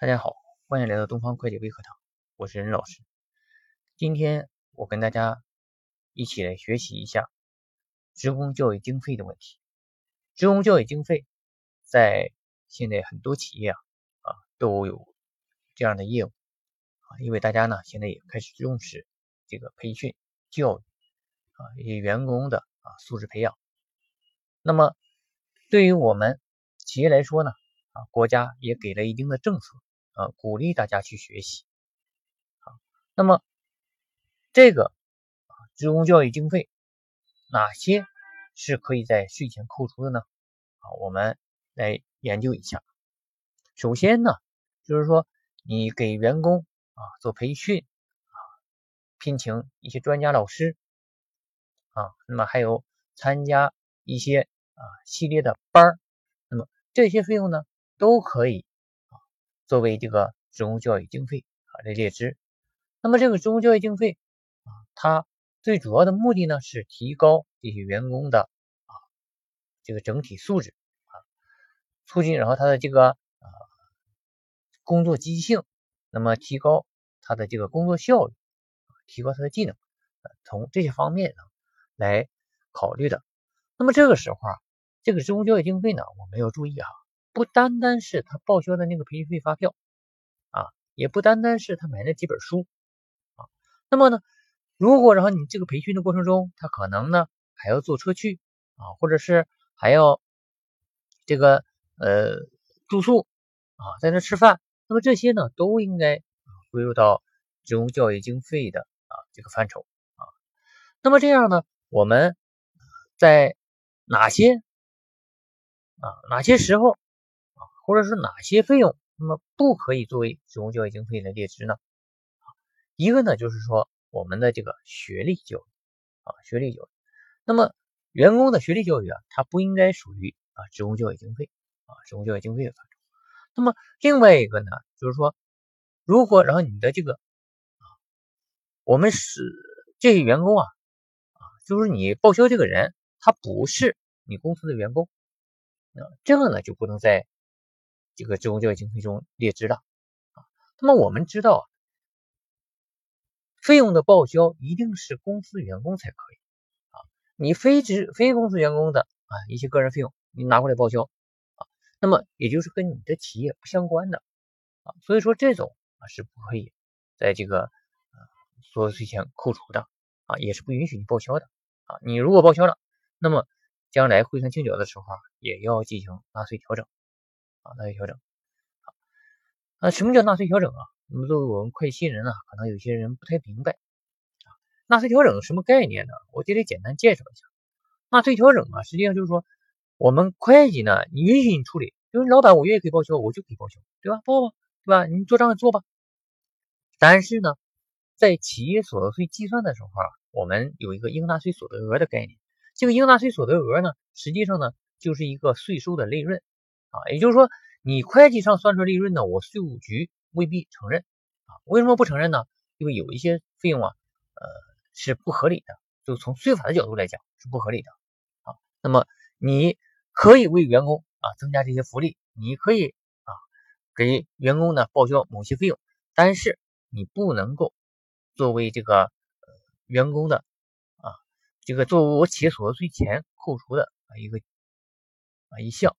大家好，欢迎来到东方会计微课堂，我是任老师。今天我跟大家一起来学习一下职工教育经费的问题。职工教育经费在现在很多企业啊啊都有这样的业务啊，因为大家呢现在也开始重视这个培训教育啊一些员工的啊素质培养。那么对于我们企业来说呢啊，国家也给了一定的政策。啊，鼓励大家去学习。好，那么这个啊，职工教育经费哪些是可以在税前扣除的呢？啊，我们来研究一下。首先呢，就是说你给员工啊做培训啊，聘请一些专家老师啊，那么还有参加一些啊系列的班儿，那么这些费用呢都可以。作为这个职工教育经费啊来列支，那么这个职工教育经费啊，它最主要的目的呢是提高这些员工的啊这个整体素质啊，促进然后他的这个啊工作积极性，那么提高他的这个工作效率，提高他的技能，从这些方面呢来考虑的。那么这个时候啊，这个职工教育经费呢，我们要注意哈。不单单是他报销的那个培训费发票啊，也不单单是他买那几本书啊。那么呢，如果然后你这个培训的过程中，他可能呢还要坐车去啊，或者是还要这个呃住宿啊，在那吃饭，那么这些呢都应该归入到职工教育经费的啊这个范畴啊。那么这样呢，我们在哪些啊哪些时候？或者是哪些费用，那么不可以作为职工教育经费的列支呢？一个呢就是说我们的这个学历教育啊，学历教育。那么员工的学历教育啊，它不应该属于啊职工教育经费啊职工教育经费的范畴。那么另外一个呢，就是说如果然后你的这个啊，我们是这些员工啊啊，就是你报销这个人，他不是你公司的员工，啊，这个呢就不能在。这个职工教育经费中列支了啊，那么我们知道啊，费用的报销一定是公司员工才可以啊，你非职非公司员工的啊一些个人费用你拿过来报销啊，那么也就是跟你的企业不相关的啊，所以说这种啊是不可以在这个呃所得税前扣除的啊，也是不允许你报销的啊，你如果报销了，那么将来汇算清缴的时候啊，也要进行纳税调整。啊，纳税调整，好，那什么叫纳税调整啊？那么作为我们会计新人啊，可能有些人不太明白啊。纳税调整什么概念呢？我这里简单介绍一下。纳税调整啊，实际上就是说，我们会计呢，你允许你处理，就是老板我愿意可以报销，我就可以报销，对吧？报吧，对吧？你做账做吧。但是呢，在企业所得税计算的时候啊，我们有一个应纳税所得额的概念。这个应纳税所得额呢，实际上呢，就是一个税收的利润。啊，也就是说，你会计上算出利润呢，我税务局未必承认啊。为什么不承认呢？因为有一些费用啊，呃，是不合理的，就从税法的角度来讲是不合理的啊。那么你可以为员工啊增加这些福利，你可以啊给员工呢报销某些费用，但是你不能够作为这个呃员工的啊这个作为我企业所得税前扣除的啊一个啊一项。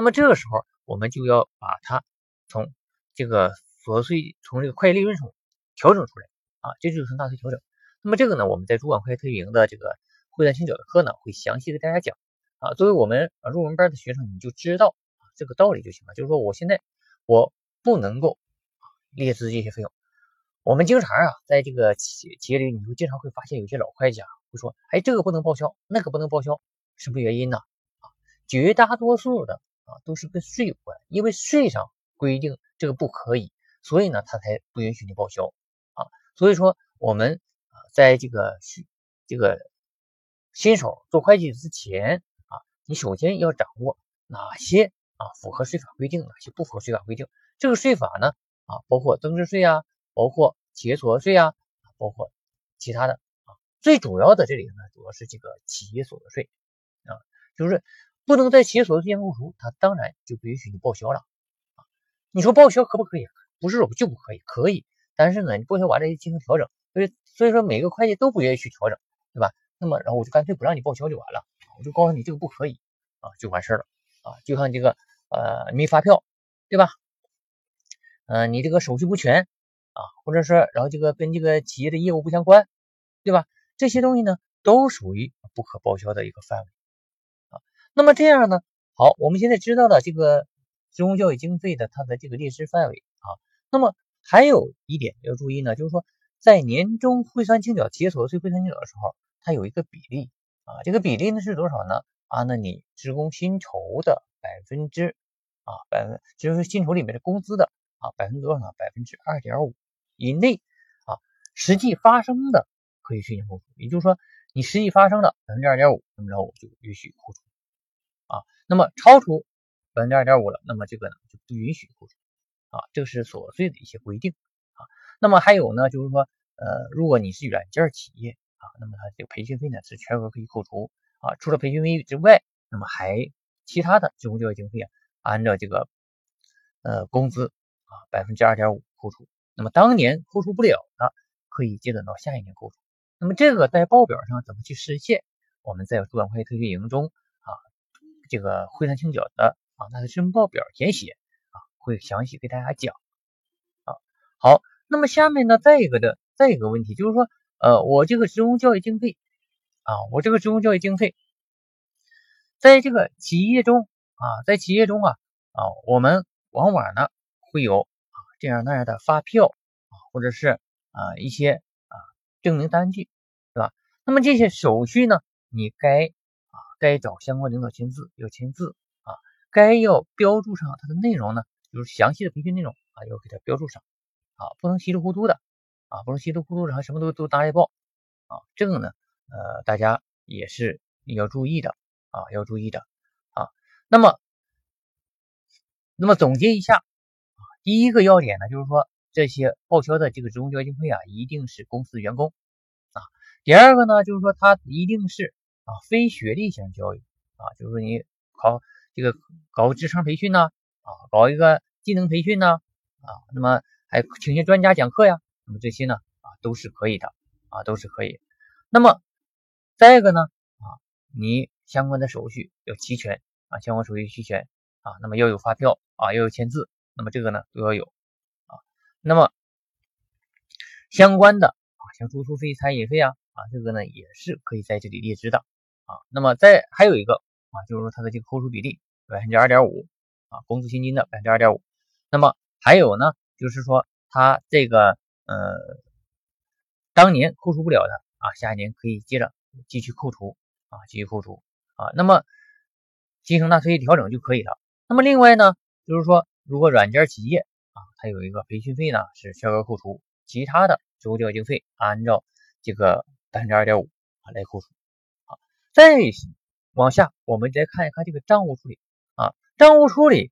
那么这个时候，我们就要把它从这个所得税从这个会计利润中调整出来啊，这就是从纳税调整。那么这个呢，我们在主管会计特营的这个汇算清缴的课呢，会详细给大家讲啊。作为我们入门班的学生，你就知道这个道理就行了。就是说，我现在我不能够列支这些费用。我们经常啊，在这个企企业里，你会经常会发现有些老会计啊会说，哎，这个不能报销，那个不能报销，什么原因呢？啊，绝大多数的。啊，都是跟税有关，因为税上规定这个不可以，所以呢，他才不允许你报销啊。所以说，我们啊，在这个这个新手做会计之前啊，你首先要掌握哪些啊符合税法规定，哪些不符合税法规定。这个税法呢啊，包括增值税啊，包括企业所得税啊，包括其他的啊。最主要的这里呢，主要是这个企业所得税啊，就是。不能在企业所得税前扣除，他当然就不允许你报销了啊！你说报销可不可以？不是说就不可以，可以，但是呢，你报销完了进行调整，所以所以说每个会计都不愿意去调整，对吧？那么然后我就干脆不让你报销就完了，我就告诉你这个不可以啊，就完事了啊，就像这个呃没发票，对吧？嗯，你这个手续不全啊，或者说然后这个跟这个企业的业务不相关，对吧？这些东西呢都属于不可报销的一个范围。那么这样呢，好，我们现在知道了这个职工教育经费的它的这个列支范围啊。那么还有一点要注意呢，就是说在年终汇算清缴企业所得税汇算清缴的时候，它有一个比例啊，这个比例呢是多少呢？按照你职工薪酬的百分之啊百分，就是薪酬里面的工资的。啊，百分之多少呢？百分之二点五以内啊，实际发生的可以申请扣除。也就是说，你实际发生的百分之二点五，那么着我就允许扣除啊。那么超出百分之二点五了，那么这个呢就不允许扣除啊。这是琐碎的一些规定啊。那么还有呢，就是说，呃，如果你是软件企业啊，那么它这个培训费呢是全额可以扣除啊。除了培训费之外，那么还其他的职工教育经费啊，按照这个呃工资。啊，百分之二点五扣除，那么当年扣除不了的，可以接等到下一年扣除。那么这个在报表上怎么去实现？我们在主管会计特训营中，这个汇算清缴的啊，它的申报表填写啊，会详细给大家讲啊。好，那么下面呢，再一个的再一个问题就是说，呃，我这个职工教育经费啊，我这个职工教育经费，在这个企业中啊，在企业中啊啊，我们往往呢。会有啊这样那样的发票啊，或者是啊一些啊证明单据，对吧？那么这些手续呢，你该该找相关领导签字要签字啊，该要标注上它的内容呢，就是详细的培训内容啊，要给它标注上啊，不能稀里糊涂的啊，不能稀里糊涂然后什么都都拿来报啊，这个呢呃大家也是要注意的啊，要注意的啊。那么那么总结一下啊。第一个要点呢，就是说这些报销的这个职工教育经费啊，一定是公司员工啊。第二个呢，就是说他一定是啊非学历型教育啊，就是你考这个搞个职称培训呢啊，搞一个技能培训呢啊，那么还请些专家讲课呀，那么这些呢啊都是可以的啊，都是可以。那么再一个呢啊，你相关的手续要齐全啊，相关手续齐全啊，那么要有发票啊，要有签字。那么这个呢都要有啊，那么相关的啊，像住宿费、餐饮费啊啊，这个呢也是可以在这里列支的啊。那么再还有一个啊，就是说它的这个扣除比例百分之二点五啊，工资薪金的百分之二点五。那么还有呢，就是说它这个呃当年扣除不了的啊，下一年可以接着继续扣除啊，继续扣除啊。那么进行纳税调整就可以了。那么另外呢，就是说。如果软件企业啊，它有一个培训费呢是全额扣除，其他的职工教经费按照这个百分之二点五啊来扣除。再往下我们再看一看这个账务处理啊，账务处理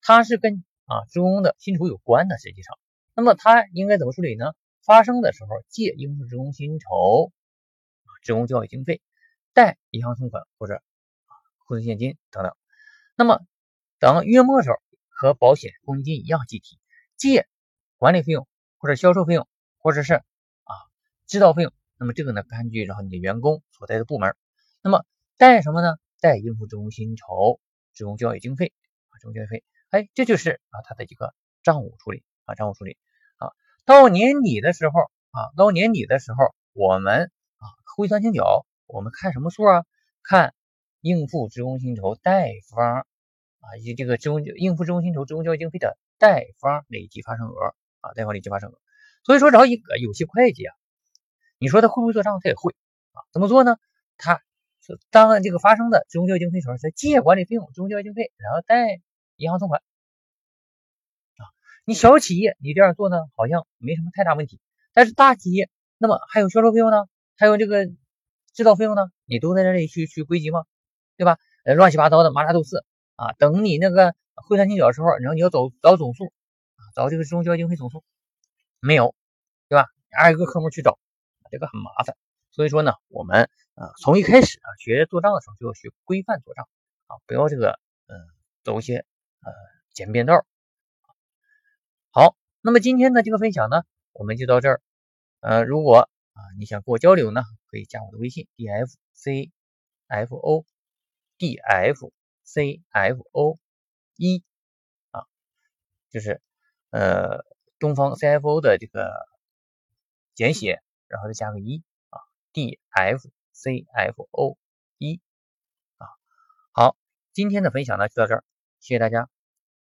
它是跟啊职工的薪酬有关的，实际上，那么它应该怎么处理呢？发生的时候借应付职工薪酬、职工教育经费、贷银行存款或者库存现金等等。那么等月末时候。和保险公积金一样计提，借管理费用或者销售费用，或者是啊指导费用。那么这个呢，根据然后你的员工所在的部门，那么贷什么呢？贷应付职工薪酬、职工教育经费啊，职工教育费。哎，这就是啊它的一个账务处理啊，账务处理啊。到年底的时候啊，到年底的时候，我们啊汇算清缴，我们看什么数啊？看应付职工薪酬贷方。啊，以及这个职工应付职工薪酬、职工教育经费的贷方累计发生额啊，贷方累计发生额。所以说，然后一个有些会计啊，你说他会不会做账？他也会啊。怎么做呢？他当这个发生的职工教育经费时候，他借管理费用、职工教育经费，然后贷银行存款啊。你小企业你这样做呢，好像没什么太大问题。但是大企业，那么还有销售费用呢，还有这个制造费用呢，你都在这里去去归集吗？对吧？呃，乱七八糟的，麻辣都是。啊，等你那个汇算清缴的时候，然后你要找找总数啊，找这个职工教育经费总数没有，对吧？挨个科目去找，这个很麻烦。所以说呢，我们啊从一开始啊学做账的时候就要学规范做账啊，不要这个嗯走一些呃简便道。好，那么今天的这个分享呢，我们就到这儿。呃，如果啊你想跟我交流呢，可以加我的微信 d f c f o d f c f o 一啊，就是呃东方 CFO 的这个简写，然后再加个一，d f c f o 一啊。好，今天的分享呢就到这儿，谢谢大家。